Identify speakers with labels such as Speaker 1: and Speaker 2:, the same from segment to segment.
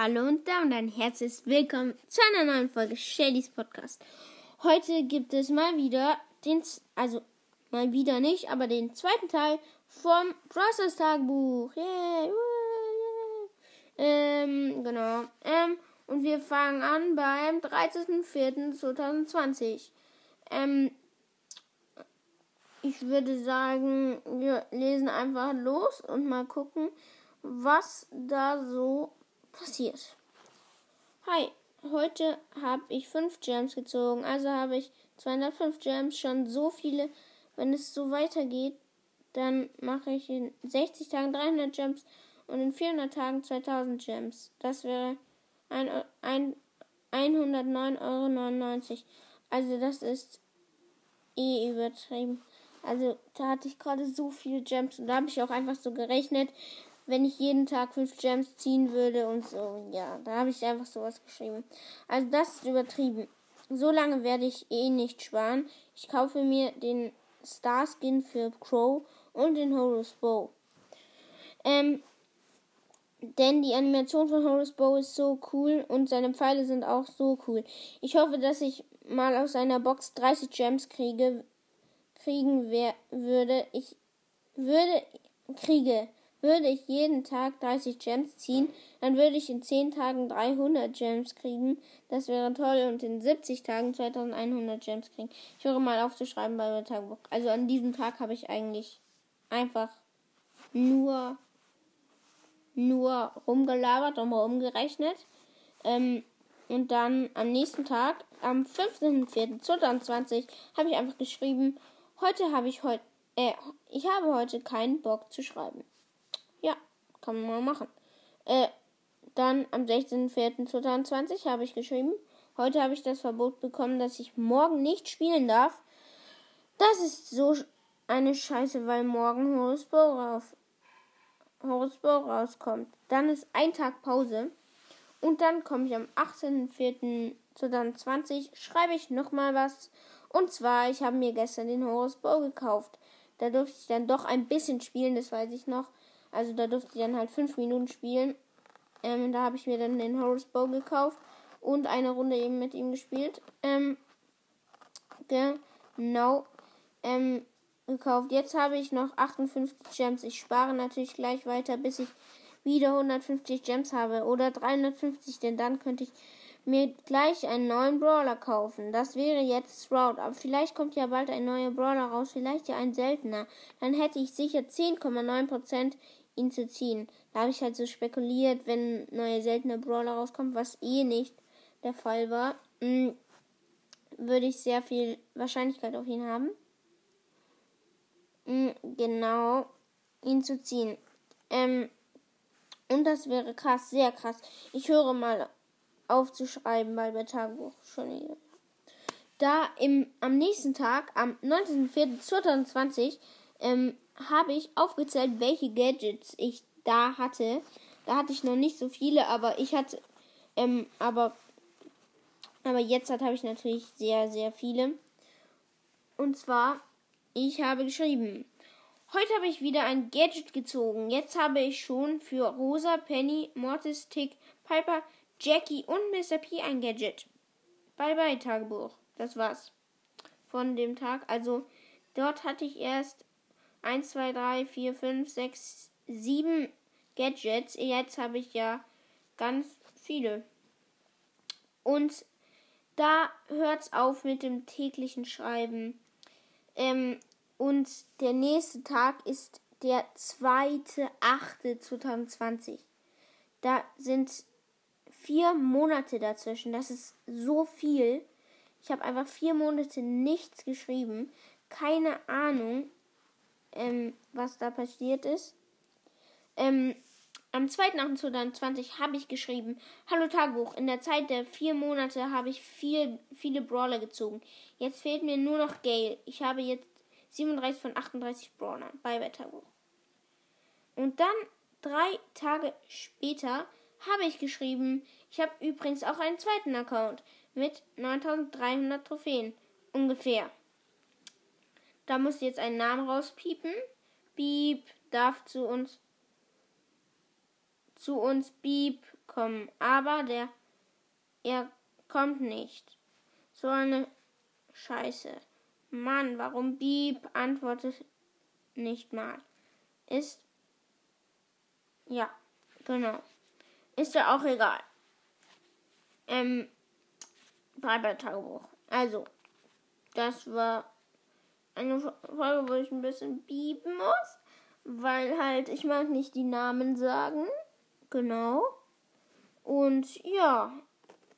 Speaker 1: Hallo und damit ein herzliches Willkommen zu einer neuen Folge Shadys Podcast. Heute gibt es mal wieder den, also mal wieder nicht, aber den zweiten Teil vom Process Tagebuch. Yay! Ähm, genau. Ähm, und wir fangen an beim 13.04.2020. Ähm, ich würde sagen, wir lesen einfach los und mal gucken, was da so passiert. Hi, heute habe ich 5 Gems gezogen, also habe ich 205 Gems, schon so viele. Wenn es so weitergeht, dann mache ich in 60 Tagen 300 Gems und in 400 Tagen 2000 Gems. Das wäre ein, ein, 109,99 Euro. Also das ist eh übertrieben. Also da hatte ich gerade so viele Gems und da habe ich auch einfach so gerechnet, wenn ich jeden Tag fünf Gems ziehen würde und so. Ja, da habe ich einfach sowas geschrieben. Also das ist übertrieben. So lange werde ich eh nicht sparen. Ich kaufe mir den Star Skin für Crow und den Horus Bow. Ähm, denn die Animation von Horus Bow ist so cool und seine Pfeile sind auch so cool. Ich hoffe, dass ich mal aus einer Box 30 Gems kriege, kriegen wer, würde. Ich würde kriege. Würde ich jeden Tag 30 Gems ziehen, dann würde ich in 10 Tagen 300 Gems kriegen. Das wäre toll. Und in 70 Tagen 2100 Gems kriegen. Ich höre mal auf zu schreiben bei meinem Tagebuch. Also an diesem Tag habe ich eigentlich einfach nur, nur rumgelabert und rumgerechnet. Ähm, und dann am nächsten Tag, am 15.04.2020, habe ich einfach geschrieben, heute habe ich heute, äh, ich habe heute keinen Bock zu schreiben. Ja, kann man mal machen. Äh, dann am 16.04.2020 habe ich geschrieben, heute habe ich das Verbot bekommen, dass ich morgen nicht spielen darf. Das ist so eine Scheiße, weil morgen Horus Bow, rauskommt. Dann ist ein Tag Pause. Und dann komme ich am 18.04.2020, schreibe ich nochmal was. Und zwar, ich habe mir gestern den Horus Bow gekauft. Da durfte ich dann doch ein bisschen spielen, das weiß ich noch. Also da durfte ich dann halt fünf Minuten spielen. Ähm, da habe ich mir dann den Horus Bow gekauft und eine Runde eben mit ihm gespielt. Ähm, genau. Ähm, gekauft. Jetzt habe ich noch 58 Gems. Ich spare natürlich gleich weiter, bis ich wieder 150 Gems habe oder 350, denn dann könnte ich mir gleich einen neuen Brawler kaufen. Das wäre jetzt Sprout. Aber vielleicht kommt ja bald ein neuer Brawler raus, vielleicht ja ein seltener. Dann hätte ich sicher 10,9% ihn zu ziehen. Da habe ich halt so spekuliert, wenn neue seltene Brawler rauskommt, was eh nicht der Fall war, hm, würde ich sehr viel Wahrscheinlichkeit auf ihn haben. Hm, genau, ihn zu ziehen. Ähm, und das wäre krass, sehr krass. Ich höre mal aufzuschreiben, weil bei Tagebuch schon hier. Da im, am nächsten Tag, am 19.04.2020, ähm, habe ich aufgezählt, welche Gadgets ich da hatte. Da hatte ich noch nicht so viele, aber ich hatte, ähm, aber, aber jetzt habe ich natürlich sehr, sehr viele. Und zwar, ich habe geschrieben, heute habe ich wieder ein Gadget gezogen. Jetzt habe ich schon für Rosa, Penny, Mortis, Tick, Piper, Jackie und Mr. P ein Gadget. Bye bye Tagebuch. Das war's von dem Tag. Also dort hatte ich erst 1, 2, 3, 4, 5, 6, 7 Gadgets. Jetzt habe ich ja ganz viele. Und da hört es auf mit dem täglichen Schreiben. Ähm, und der nächste Tag ist der 2.8.2020. Da sind vier Monate dazwischen. Das ist so viel. Ich habe einfach vier Monate nichts geschrieben. Keine Ahnung, ähm, was da passiert ist. Ähm, am 2.8.2020 habe ich geschrieben, Hallo Tagebuch, in der Zeit der vier Monate habe ich viel, viele Brawler gezogen. Jetzt fehlt mir nur noch Gale. Ich habe jetzt 37 von 38 Brawlern bei Wetterbuch. Und dann drei Tage später habe ich geschrieben, ich habe übrigens auch einen zweiten Account mit 9300 Trophäen. Ungefähr. Da muss jetzt ein Name rauspiepen. Beep darf zu uns zu uns Beep kommen, aber der er kommt nicht. So eine Scheiße. Mann, warum Beep antwortet nicht mal? Ist ja, genau. Ist ja auch egal. Ähm, Bye-Bye-Tagebuch. Also, das war eine Folge, wo ich ein bisschen bieben muss, weil halt ich mag nicht die Namen sagen. Genau. Und ja,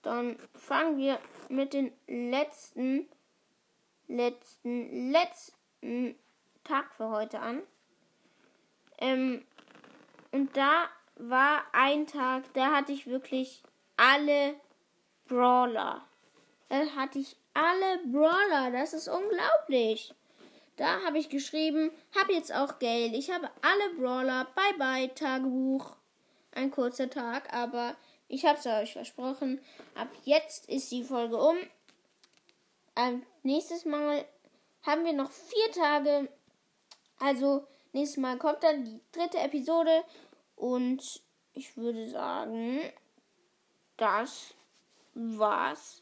Speaker 1: dann fangen wir mit den letzten, letzten, letzten Tag für heute an. Ähm, und da war ein Tag, da hatte ich wirklich alle Brawler. Da hatte ich alle Brawler. Das ist unglaublich. Da habe ich geschrieben, habe jetzt auch Geld. Ich habe alle Brawler. Bye bye, Tagebuch. Ein kurzer Tag, aber ich habe es euch versprochen. Ab jetzt ist die Folge um. Ähm, nächstes Mal haben wir noch vier Tage. Also nächstes Mal kommt dann die dritte Episode. Und ich würde sagen, das war's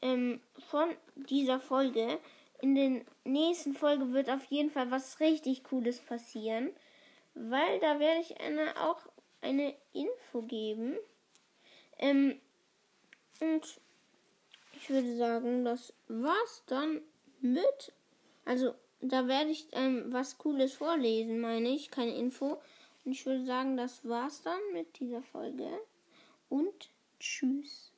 Speaker 1: ähm, von dieser Folge. In der nächsten Folge wird auf jeden Fall was richtig Cooles passieren, weil da werde ich eine, auch eine Info geben. Ähm, und ich würde sagen, das war's dann mit. Also, da werde ich ähm, was Cooles vorlesen, meine ich, keine Info. Und ich würde sagen, das war's dann mit dieser Folge. Und tschüss.